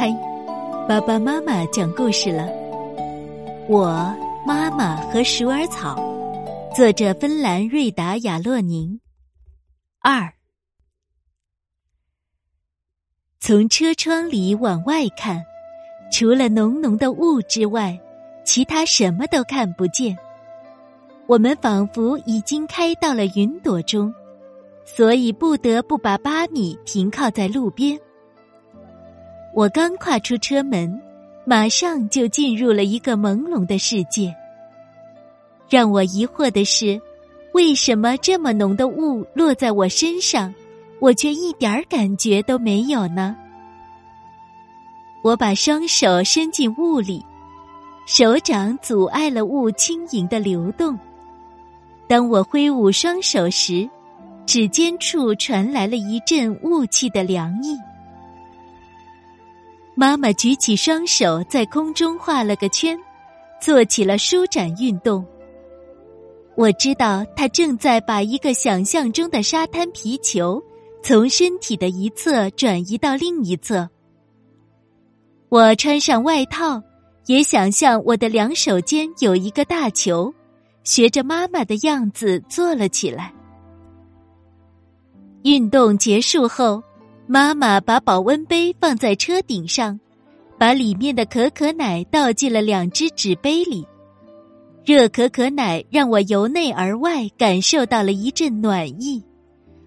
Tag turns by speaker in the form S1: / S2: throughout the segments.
S1: 嗨，爸爸妈妈讲故事了。我妈妈和鼠耳草，作者芬兰瑞达·雅洛宁。二，从车窗里往外看，除了浓浓的雾之外，其他什么都看不见。我们仿佛已经开到了云朵中，所以不得不把巴米停靠在路边。我刚跨出车门，马上就进入了一个朦胧的世界。让我疑惑的是，为什么这么浓的雾落在我身上，我却一点儿感觉都没有呢？我把双手伸进雾里，手掌阻碍了雾轻盈的流动。当我挥舞双手时，指尖处传来了一阵雾气的凉意。妈妈举起双手，在空中画了个圈，做起了舒展运动。我知道她正在把一个想象中的沙滩皮球从身体的一侧转移到另一侧。我穿上外套，也想象我的两手间有一个大球，学着妈妈的样子做了起来。运动结束后。妈妈把保温杯放在车顶上，把里面的可可奶倒进了两只纸杯里。热可可奶让我由内而外感受到了一阵暖意，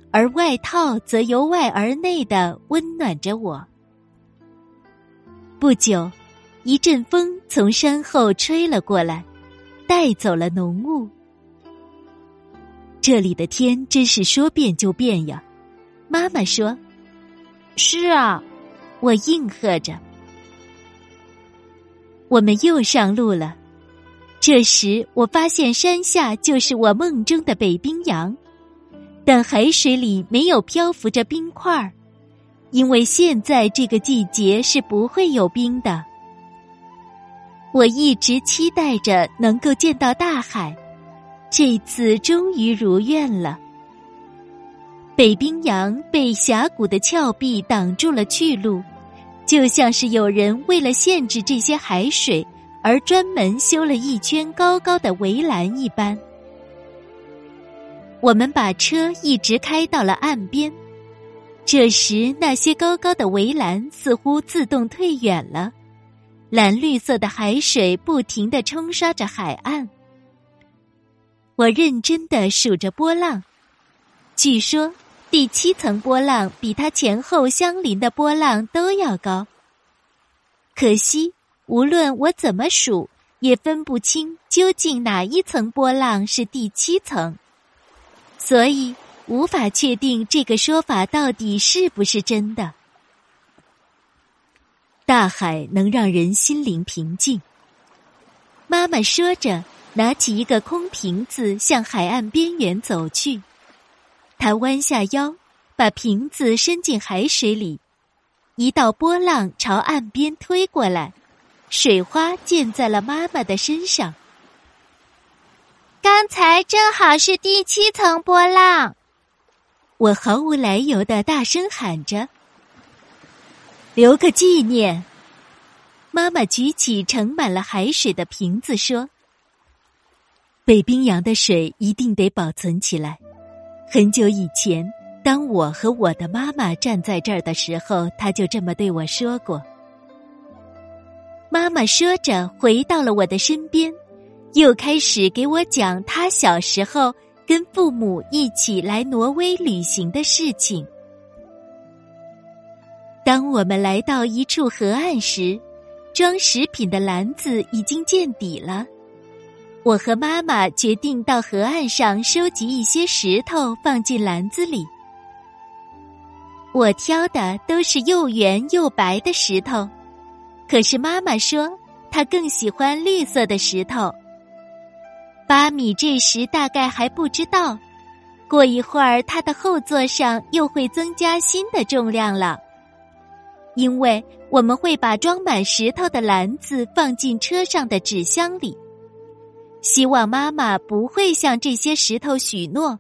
S1: 而外套则由外而内的温暖着我。不久，一阵风从山后吹了过来，带走了浓雾。这里的天真是说变就变呀，妈妈说。
S2: 是啊，
S1: 我应和着。我们又上路了。这时，我发现山下就是我梦中的北冰洋，但海水里没有漂浮着冰块儿，因为现在这个季节是不会有冰的。我一直期待着能够见到大海，这次终于如愿了。北冰洋被峡谷的峭壁挡住了去路，就像是有人为了限制这些海水而专门修了一圈高高的围栏一般。我们把车一直开到了岸边，这时那些高高的围栏似乎自动退远了，蓝绿色的海水不停的冲刷着海岸。我认真的数着波浪，据说。第七层波浪比它前后相邻的波浪都要高。可惜，无论我怎么数，也分不清究竟哪一层波浪是第七层，所以无法确定这个说法到底是不是真的。大海能让人心灵平静。妈妈说着，拿起一个空瓶子，向海岸边缘走去。他弯下腰，把瓶子伸进海水里，一道波浪朝岸边推过来，水花溅在了妈妈的身上。
S2: 刚才正好是第七层波浪，
S1: 我毫无来由的大声喊着：“留个纪念。”妈妈举起盛满了海水的瓶子说：“北冰洋的水一定得保存起来。”很久以前，当我和我的妈妈站在这儿的时候，她就这么对我说过。妈妈说着，回到了我的身边，又开始给我讲她小时候跟父母一起来挪威旅行的事情。当我们来到一处河岸时，装食品的篮子已经见底了。我和妈妈决定到河岸上收集一些石头，放进篮子里。我挑的都是又圆又白的石头，可是妈妈说她更喜欢绿色的石头。巴米这时大概还不知道，过一会儿他的后座上又会增加新的重量了，因为我们会把装满石头的篮子放进车上的纸箱里。希望妈妈不会向这些石头许诺，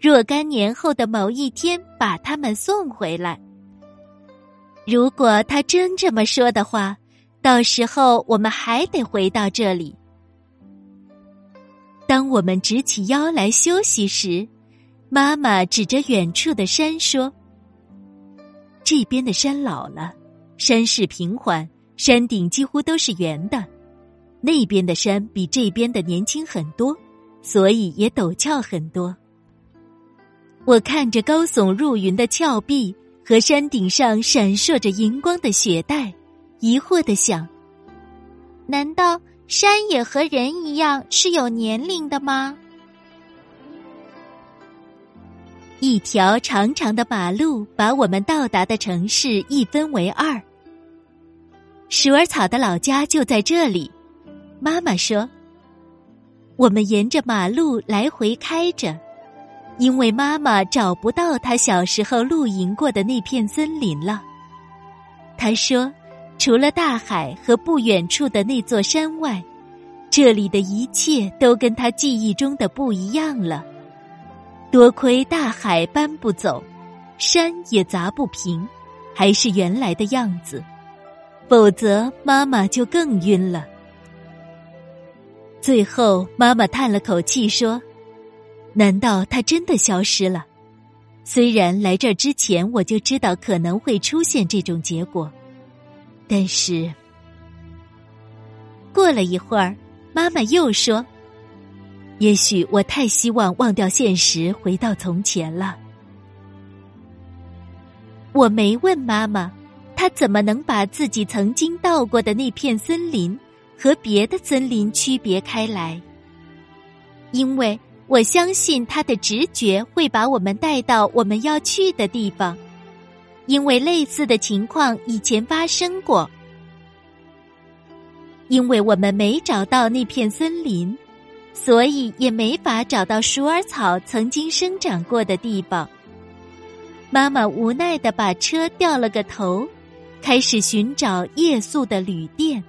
S1: 若干年后的某一天把它们送回来。如果他真这么说的话，到时候我们还得回到这里。当我们直起腰来休息时，妈妈指着远处的山说：“这边的山老了，山势平缓，山顶几乎都是圆的；那边的山比这边的年轻很多，所以也陡峭很多。”我看着高耸入云的峭壁。和山顶上闪烁着荧光的雪带，疑惑的想：
S2: 难道山也和人一样是有年龄的吗？
S1: 一条长长的马路把我们到达的城市一分为二。鼠儿草的老家就在这里，妈妈说。我们沿着马路来回开着。因为妈妈找不到她小时候露营过的那片森林了，她说：“除了大海和不远处的那座山外，这里的一切都跟她记忆中的不一样了。多亏大海搬不走，山也砸不平，还是原来的样子，否则妈妈就更晕了。”最后，妈妈叹了口气说。难道他真的消失了？虽然来这儿之前我就知道可能会出现这种结果，但是过了一会儿，妈妈又说：“也许我太希望忘掉现实，回到从前了。”我没问妈妈，她怎么能把自己曾经到过的那片森林和别的森林区别开来？因为。我相信他的直觉会把我们带到我们要去的地方，因为类似的情况以前发生过。因为我们没找到那片森林，所以也没法找到鼠耳草曾经生长过的地方。妈妈无奈的把车掉了个头，开始寻找夜宿的旅店。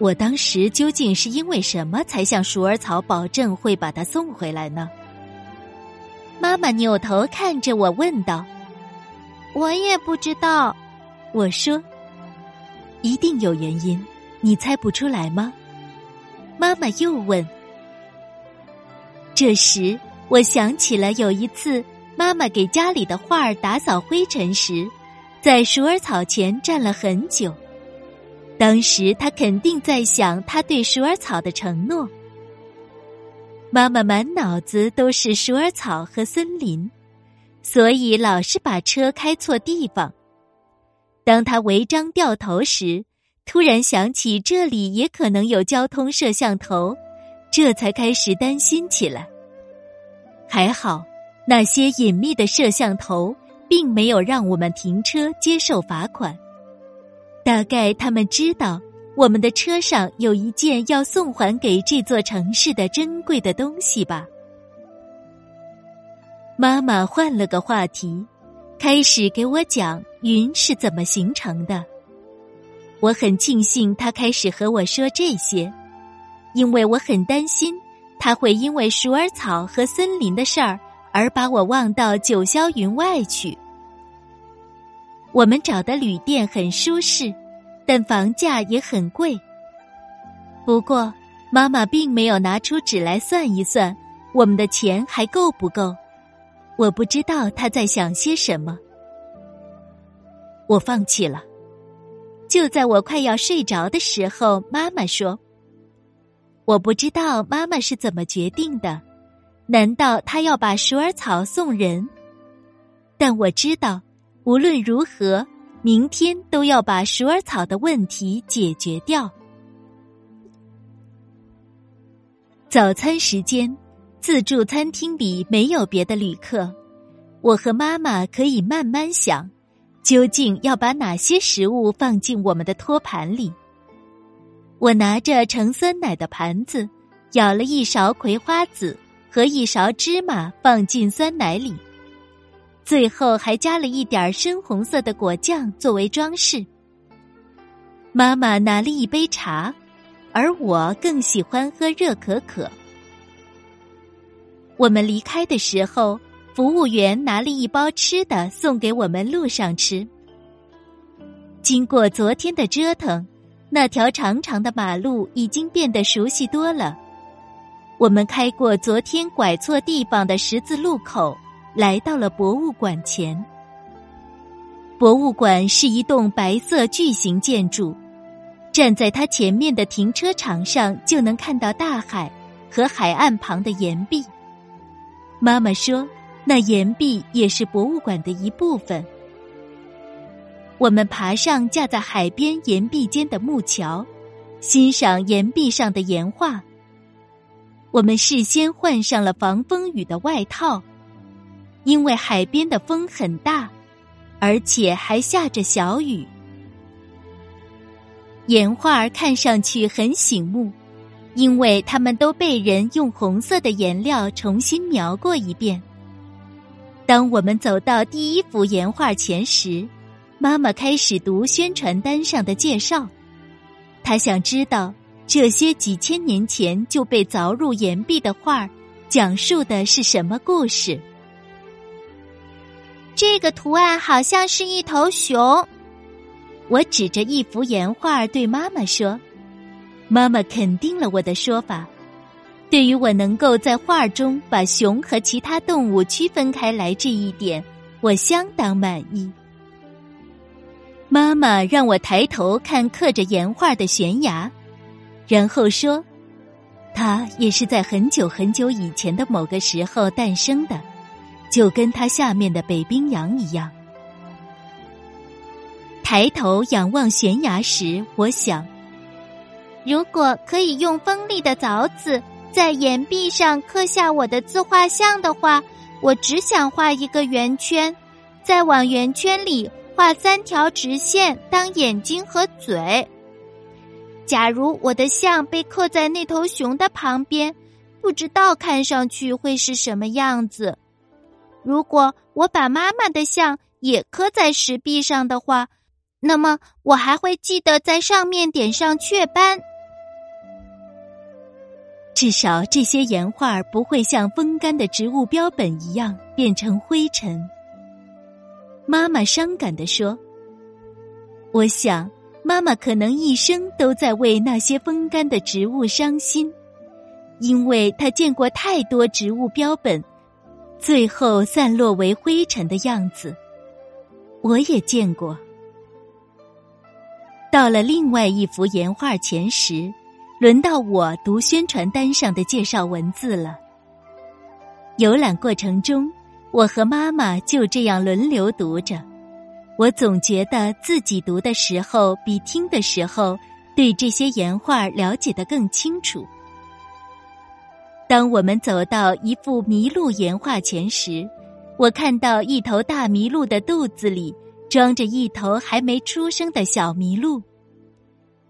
S1: 我当时究竟是因为什么才向鼠儿草保证会把它送回来呢？妈妈扭头看着我问道：“
S2: 我也不知道。”
S1: 我说：“一定有原因，你猜不出来吗？”妈妈又问。这时我想起了有一次，妈妈给家里的画儿打扫灰尘时，在鼠儿草前站了很久。当时他肯定在想他对鼠耳草的承诺。妈妈满脑子都是鼠耳草和森林，所以老是把车开错地方。当他违章掉头时，突然想起这里也可能有交通摄像头，这才开始担心起来。还好，那些隐秘的摄像头并没有让我们停车接受罚款。大概他们知道我们的车上有一件要送还给这座城市的珍贵的东西吧。妈妈换了个话题，开始给我讲云是怎么形成的。我很庆幸他开始和我说这些，因为我很担心他会因为鼠耳草和森林的事儿而把我忘到九霄云外去。我们找的旅店很舒适，但房价也很贵。不过，妈妈并没有拿出纸来算一算，我们的钱还够不够。我不知道她在想些什么。我放弃了。就在我快要睡着的时候，妈妈说：“我不知道妈妈是怎么决定的，难道她要把鼠耳草送人？但我知道。”无论如何，明天都要把鼠耳草的问题解决掉。早餐时间，自助餐厅里没有别的旅客，我和妈妈可以慢慢想，究竟要把哪些食物放进我们的托盘里。我拿着盛酸奶的盘子，舀了一勺葵花籽和一勺芝麻放进酸奶里。最后还加了一点深红色的果酱作为装饰。妈妈拿了一杯茶，而我更喜欢喝热可可。我们离开的时候，服务员拿了一包吃的送给我们路上吃。经过昨天的折腾，那条长长的马路已经变得熟悉多了。我们开过昨天拐错地方的十字路口，来到了博物馆前。博物馆是一栋白色巨型建筑，站在它前面的停车场上就能看到大海和海岸旁的岩壁。妈妈说，那岩壁也是博物馆的一部分。我们爬上架在海边岩壁间的木桥，欣赏岩壁上的岩画。我们事先换上了防风雨的外套，因为海边的风很大。而且还下着小雨，岩画儿看上去很醒目，因为它们都被人用红色的颜料重新描过一遍。当我们走到第一幅岩画前时，妈妈开始读宣传单上的介绍，她想知道这些几千年前就被凿入岩壁的画儿讲述的是什么故事。
S2: 这个图案好像是一头熊，
S1: 我指着一幅岩画对妈妈说：“妈妈肯定了我的说法。对于我能够在画中把熊和其他动物区分开来这一点，我相当满意。”妈妈让我抬头看刻着岩画的悬崖，然后说：“它也是在很久很久以前的某个时候诞生的。”就跟它下面的北冰洋一样。抬头仰望悬崖时，我想，
S2: 如果可以用锋利的凿子在岩壁上刻下我的自画像的话，我只想画一个圆圈，再往圆圈里画三条直线当眼睛和嘴。假如我的像被刻在那头熊的旁边，不知道看上去会是什么样子。如果我把妈妈的像也刻在石壁上的话，那么我还会记得在上面点上雀斑。
S1: 至少这些岩画不会像风干的植物标本一样变成灰尘。妈妈伤感的说：“我想，妈妈可能一生都在为那些风干的植物伤心，因为她见过太多植物标本。”最后散落为灰尘的样子，我也见过。到了另外一幅岩画前时，轮到我读宣传单上的介绍文字了。游览过程中，我和妈妈就这样轮流读着。我总觉得自己读的时候比听的时候，对这些岩画了解的更清楚。当我们走到一幅麋鹿岩画前时，我看到一头大麋鹿的肚子里装着一头还没出生的小麋鹿。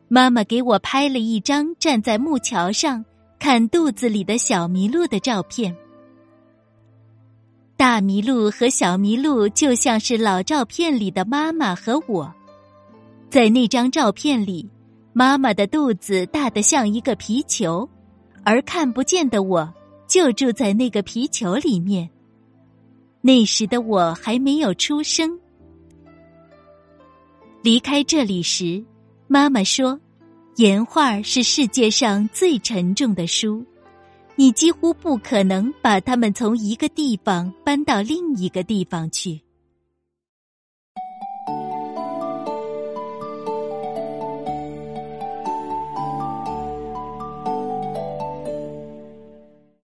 S1: 妈妈给我拍了一张站在木桥上看肚子里的小麋鹿的照片。大麋鹿和小麋鹿就像是老照片里的妈妈和我，在那张照片里，妈妈的肚子大得像一个皮球。而看不见的我，就住在那个皮球里面。那时的我还没有出生。离开这里时，妈妈说：“岩画是世界上最沉重的书，你几乎不可能把它们从一个地方搬到另一个地方去。”